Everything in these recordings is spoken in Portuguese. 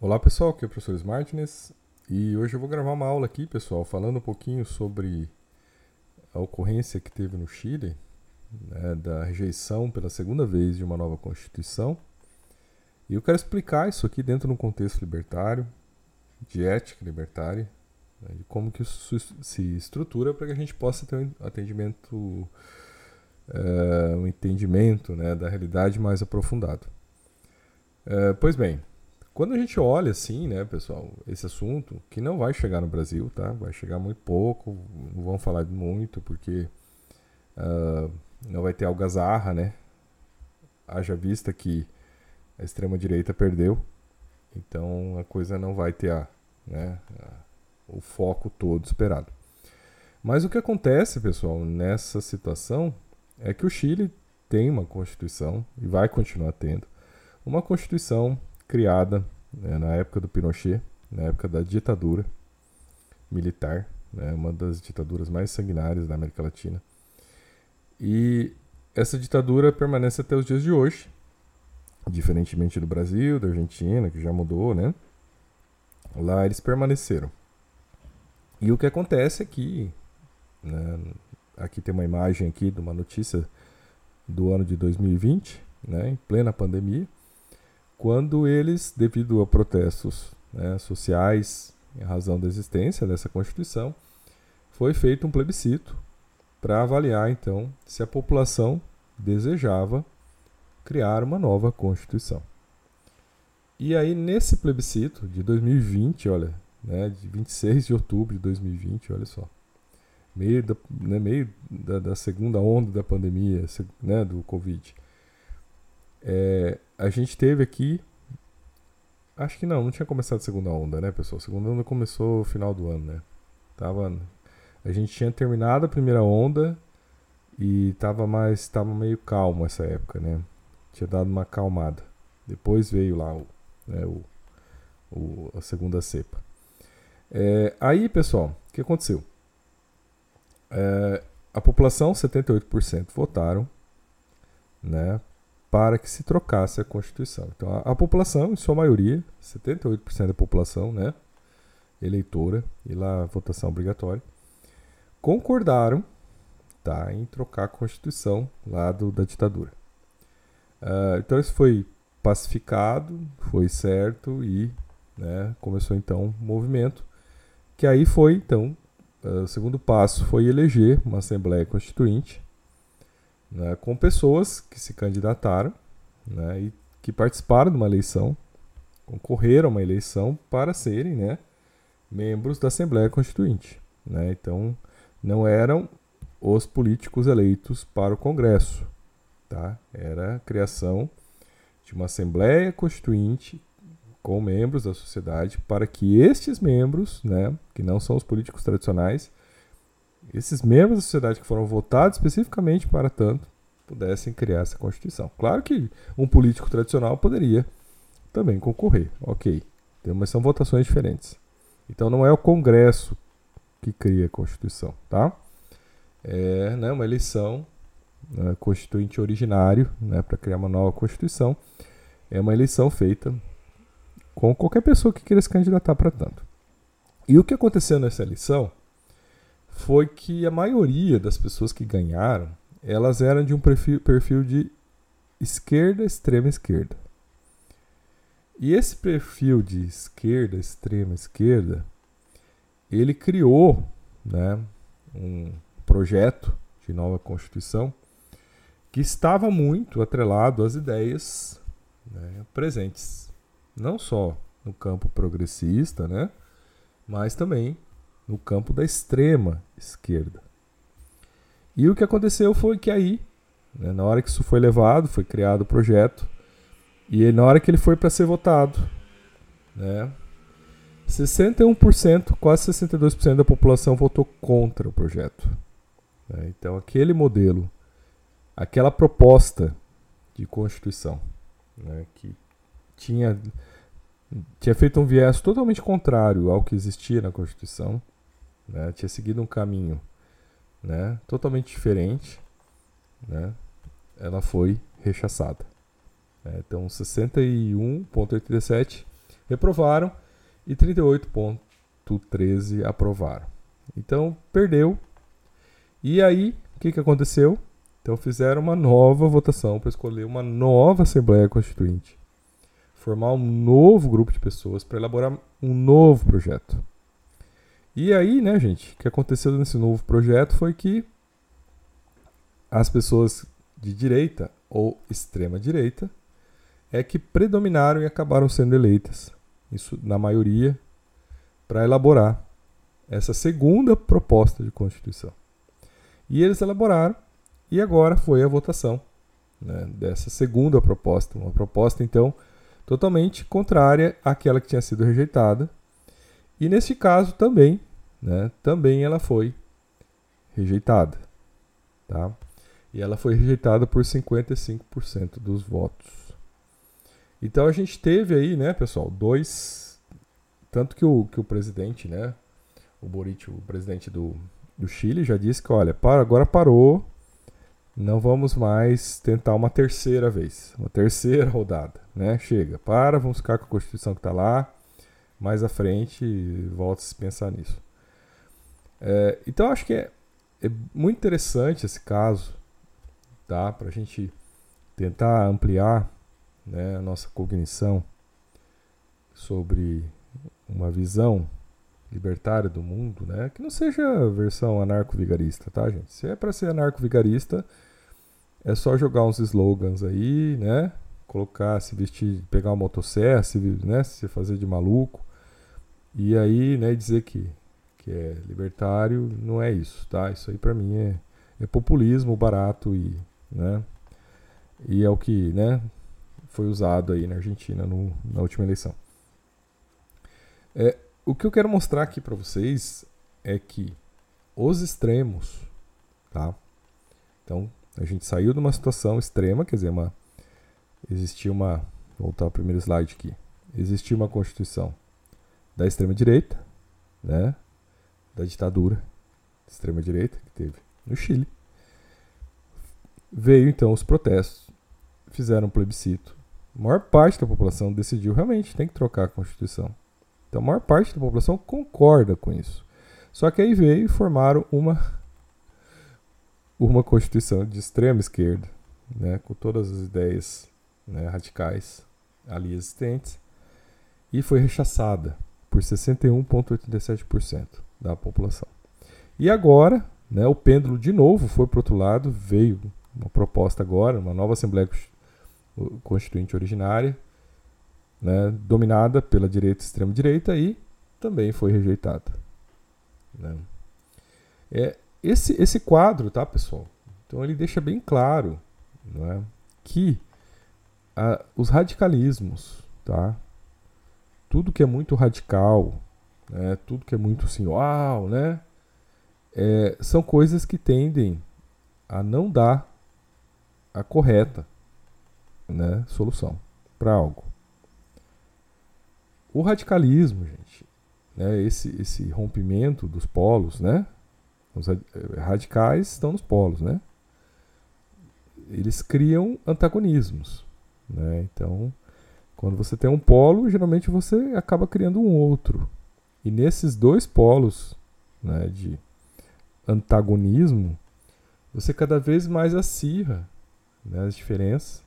Olá pessoal, aqui é o professor Smartness e hoje eu vou gravar uma aula aqui, pessoal, falando um pouquinho sobre a ocorrência que teve no Chile, né, da rejeição pela segunda vez de uma nova Constituição. E eu quero explicar isso aqui dentro de um contexto libertário, de ética libertária, né, de como que isso se estrutura para que a gente possa ter um atendimento, é, um entendimento né, da realidade mais aprofundado. É, pois bem, quando a gente olha assim, né, pessoal, esse assunto, que não vai chegar no Brasil, tá? Vai chegar muito pouco, não vão falar muito, porque uh, não vai ter algazarra, né? Haja vista que a extrema-direita perdeu, então a coisa não vai ter a, né, a, o foco todo esperado. Mas o que acontece, pessoal, nessa situação é que o Chile tem uma constituição e vai continuar tendo uma constituição criada né, na época do Pinochet, na época da ditadura militar, né, uma das ditaduras mais sanguinárias da América Latina. E essa ditadura permanece até os dias de hoje, diferentemente do Brasil, da Argentina, que já mudou, né? Lá eles permaneceram. E o que acontece é que, né, aqui tem uma imagem aqui de uma notícia do ano de 2020, né, em plena pandemia, quando eles, devido a protestos né, sociais, em razão da existência dessa Constituição, foi feito um plebiscito para avaliar, então, se a população desejava criar uma nova Constituição. E aí, nesse plebiscito de 2020, olha, né, de 26 de outubro de 2020, olha só, meio da, né, meio da, da segunda onda da pandemia, né, do Covid, é, a gente teve aqui. Acho que não, não tinha começado a segunda onda, né, pessoal? A segunda onda começou no final do ano, né? Tava, a gente tinha terminado a primeira onda e tava mais. tava meio calmo essa época, né? Tinha dado uma acalmada. Depois veio lá o, né, o, o a segunda cepa. É, aí, pessoal, o que aconteceu? É, a população, 78% votaram né, para que se trocasse a Constituição. Então, a, a população, em sua maioria, 78% da população, né, eleitora, e lá votação obrigatória, concordaram tá, em trocar a Constituição lá do, da ditadura. Uh, então, isso foi pacificado, foi certo e né, começou então o um movimento, que aí foi, então, uh, o segundo passo foi eleger uma Assembleia Constituinte, né, com pessoas que se candidataram né, e que participaram de uma eleição, concorreram a uma eleição para serem né, membros da Assembleia Constituinte. Né? Então, não eram os políticos eleitos para o Congresso. Tá? Era a criação de uma Assembleia Constituinte com membros da sociedade para que estes membros, né, que não são os políticos tradicionais, esses membros da sociedade que foram votados especificamente para tanto pudessem criar essa Constituição. Claro que um político tradicional poderia também concorrer, ok, mas são votações diferentes. Então não é o Congresso que cria a Constituição, tá? É né, uma eleição né, constituinte originário né, para criar uma nova Constituição. É uma eleição feita com qualquer pessoa que queira se candidatar para tanto. E o que aconteceu nessa eleição foi que a maioria das pessoas que ganharam, elas eram de um perfil, perfil de esquerda, extrema esquerda. E esse perfil de esquerda, extrema esquerda, ele criou né, um projeto de nova Constituição que estava muito atrelado às ideias né, presentes, não só no campo progressista, né, mas também no campo da extrema esquerda. E o que aconteceu foi que aí, né, na hora que isso foi levado, foi criado o projeto, e na hora que ele foi para ser votado, né, 61%, quase 62% da população votou contra o projeto. Né, então, aquele modelo, aquela proposta de Constituição, né, que tinha, tinha feito um viés totalmente contrário ao que existia na Constituição, né? tinha seguido um caminho né? totalmente diferente, né? ela foi rechaçada. Né? Então, 61,87% reprovaram e 38,13 aprovaram. Então perdeu. E aí, o que, que aconteceu? Então fizeram uma nova votação para escolher uma nova Assembleia Constituinte, formar um novo grupo de pessoas para elaborar um novo projeto. E aí, né, gente, o que aconteceu nesse novo projeto foi que as pessoas de direita ou extrema direita é que predominaram e acabaram sendo eleitas, isso na maioria, para elaborar essa segunda proposta de Constituição. E eles elaboraram, e agora foi a votação né, dessa segunda proposta, uma proposta então totalmente contrária àquela que tinha sido rejeitada. E neste caso também, né, também ela foi rejeitada. Tá? E ela foi rejeitada por 55% dos votos. Então a gente teve aí, né, pessoal, dois. Tanto que o, que o presidente, né, o Boric, o presidente do, do Chile, já disse que, olha, para, agora parou, não vamos mais tentar uma terceira vez, uma terceira rodada, né? Chega, para, vamos ficar com a Constituição que está lá, mais à frente volta a pensar nisso. É, então acho que é, é muito interessante esse caso, tá? Para a gente tentar ampliar né, a nossa cognição sobre uma visão libertária do mundo, né, que não seja a versão anarco-vigarista, tá, gente? Se é para ser anarco-vigarista, é só jogar uns slogans aí, né? Colocar, se vestir, pegar uma motosserra, se, né, se fazer de maluco. E aí, né, dizer que, que é libertário, não é isso, tá? Isso aí para mim é, é populismo barato e, né? E é o que, né, foi usado aí na Argentina no, na última eleição. É, o que eu quero mostrar aqui para vocês é que os extremos, tá? Então, a gente saiu de uma situação extrema, quer dizer, uma, existia uma, vou voltar ao primeiro slide aqui, existia uma constituição da extrema direita, né? Da ditadura extrema direita que teve no Chile. Veio então os protestos, fizeram um plebiscito a maior parte da população decidiu realmente tem que trocar a Constituição. Então a maior parte da população concorda com isso. Só que aí veio e formaram uma uma Constituição de extrema esquerda, né, com todas as ideias né, radicais ali existentes, e foi rechaçada por 61,87% da população. E agora, né, o pêndulo de novo foi para o outro lado, veio uma proposta agora, uma nova Assembleia constituinte originária, né, dominada pela direita e extrema-direita e também foi rejeitada. Né. É, esse, esse quadro, tá, pessoal? Então ele deixa bem claro né, que a, os radicalismos, tá? Tudo que é muito radical, né, tudo que é muito assim, uau, né? É, são coisas que tendem a não dar a correta né, solução para algo. O radicalismo, gente, né, esse, esse rompimento dos polos, né? Os eh, radicais estão nos polos, né? Eles criam antagonismos, né? Então, quando você tem um polo, geralmente você acaba criando um outro. E nesses dois polos, né, de antagonismo, você cada vez mais acirra né, as diferenças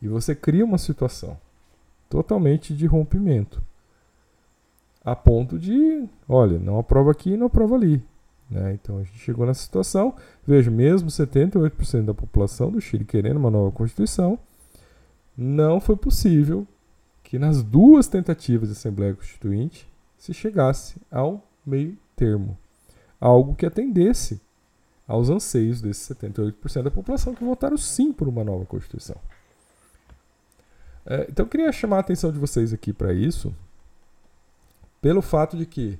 e você cria uma situação totalmente de rompimento. A ponto de, olha, não aprova aqui, não aprova ali. Né? Então a gente chegou nessa situação. Veja, mesmo 78% da população do Chile querendo uma nova Constituição, não foi possível que nas duas tentativas de Assembleia Constituinte se chegasse ao meio termo. Algo que atendesse aos anseios desses 78% da população que votaram sim por uma nova Constituição. É, então eu queria chamar a atenção de vocês aqui para isso, pelo fato de que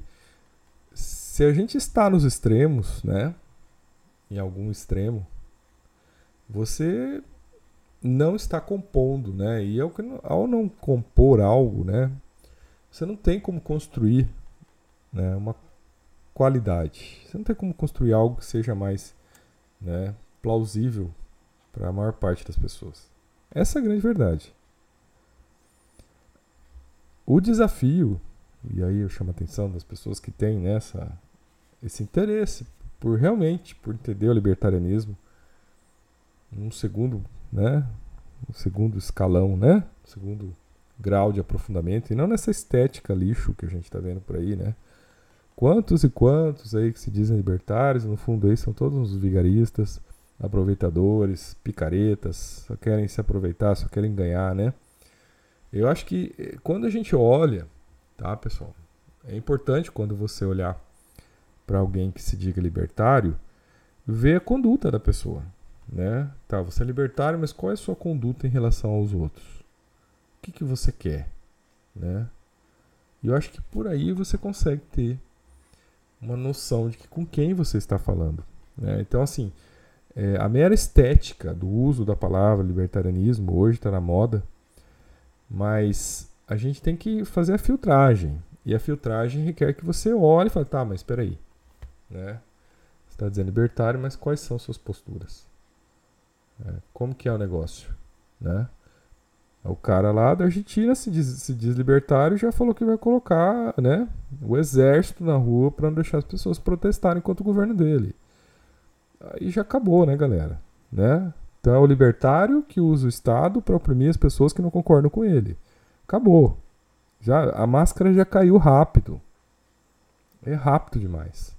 se a gente está nos extremos, né, em algum extremo, você não está compondo, né? E ao, ao não compor algo, né, você não tem como construir, né, uma qualidade. Você não tem como construir algo que seja mais, né, plausível para a maior parte das pessoas. Essa é a grande verdade. o desafio, e aí eu chamo a atenção das pessoas que têm nessa esse interesse por realmente por entender o libertarianismo um segundo, né, um segundo escalão, né, segundo grau de aprofundamento e não nessa estética lixo que a gente está vendo por aí, né? Quantos e quantos aí que se dizem libertários, no fundo aí são todos uns vigaristas, aproveitadores, picaretas, só querem se aproveitar, só querem ganhar, né? Eu acho que eh, quando a gente olha, tá, pessoal? É importante quando você olhar para alguém que se diga libertário, ver a conduta da pessoa, né? Tá, você é libertário, mas qual é a sua conduta em relação aos outros? O que, que você quer, né? E eu acho que por aí você consegue ter uma noção de que com quem você está falando. Né? Então, assim, é, a mera estética do uso da palavra libertarianismo hoje está na moda, mas a gente tem que fazer a filtragem. E a filtragem requer que você olhe e fale, tá, mas espera aí. Né? Você está dizendo libertário, mas quais são suas posturas? É, como que é o negócio? Né? O cara lá da Argentina se diz, se diz libertário já falou que vai colocar né, o exército na rua para não deixar as pessoas protestarem contra o governo dele. Aí já acabou, né, galera? Né? Então é o libertário que usa o Estado para oprimir as pessoas que não concordam com ele. Acabou. Já, a máscara já caiu rápido. É rápido demais.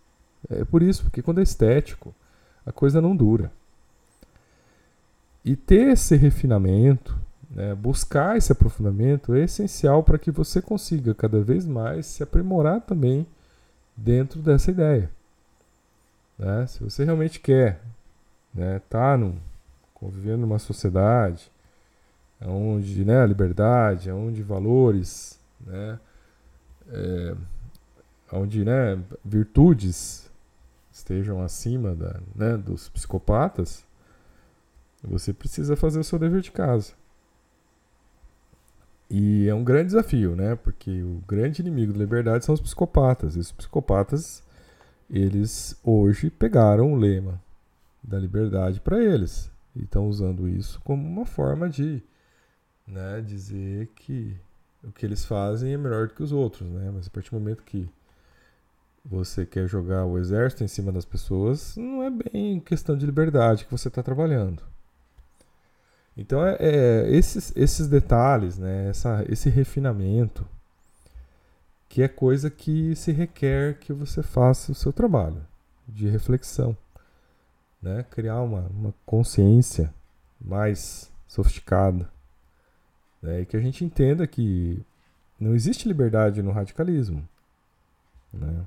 É por isso, porque quando é estético, a coisa não dura. E ter esse refinamento, né, buscar esse aprofundamento é essencial para que você consiga cada vez mais se aprimorar também dentro dessa ideia. Né? Se você realmente quer né, tá convivendo numa sociedade onde né, a liberdade, onde valores, né, é, onde né, virtudes estejam acima da, né, dos psicopatas, você precisa fazer o seu dever de casa. E é um grande desafio, né? Porque o grande inimigo da liberdade são os psicopatas. E os psicopatas, eles hoje pegaram o lema da liberdade para eles. E estão usando isso como uma forma de né, dizer que o que eles fazem é melhor do que os outros, né? Mas a partir do momento que você quer jogar o exército em cima das pessoas, não é bem questão de liberdade que você está trabalhando. Então, é, é, esses, esses detalhes, né, essa, esse refinamento, que é coisa que se requer que você faça o seu trabalho de reflexão. Né? Criar uma, uma consciência mais sofisticada. Né? E que a gente entenda que não existe liberdade no radicalismo. Né?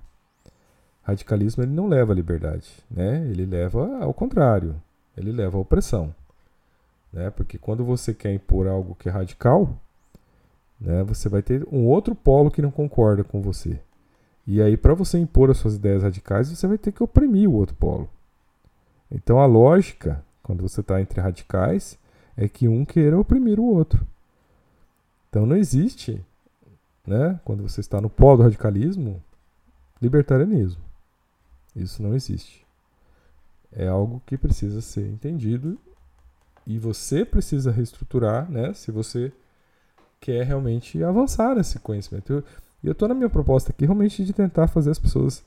Radicalismo ele não leva à liberdade, né? ele leva ao contrário, ele leva à opressão. Né? Porque quando você quer impor algo que é radical, né, você vai ter um outro polo que não concorda com você. E aí, para você impor as suas ideias radicais, você vai ter que oprimir o outro polo. Então, a lógica, quando você está entre radicais, é que um queira oprimir o outro. Então, não existe, né, quando você está no polo do radicalismo, libertarianismo. Isso não existe. É algo que precisa ser entendido e você precisa reestruturar, né? Se você quer realmente avançar nesse conhecimento. E eu estou na minha proposta aqui realmente de tentar fazer as pessoas,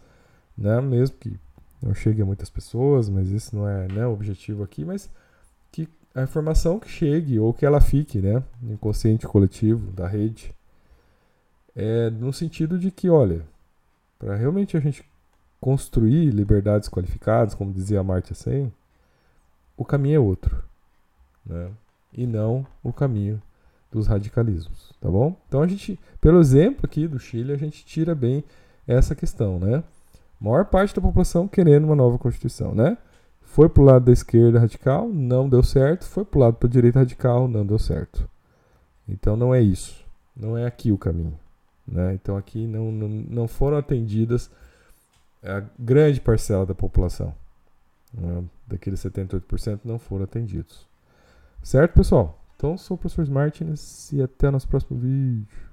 né? Mesmo que não chegue a muitas pessoas, mas esse não é né, o objetivo aqui, mas que a informação que chegue ou que ela fique, né? No inconsciente coletivo da rede. É no sentido de que, olha, para realmente a gente construir liberdades qualificadas, como dizia a Marta Sen, o caminho é outro né? e não o caminho dos radicalismos, tá bom? Então a gente, pelo exemplo aqui do Chile, a gente tira bem essa questão, né? Maior parte da população querendo uma nova constituição, né? Foi pro lado da esquerda radical, não deu certo. Foi pro lado da direita radical, não deu certo. Então não é isso. Não é aqui o caminho. Né? Então aqui não, não, não foram atendidas a grande parcela da população. Né? Daqueles 78% não foram atendidos. Certo, pessoal? Então, sou o professor Martins e até o nosso próximo vídeo.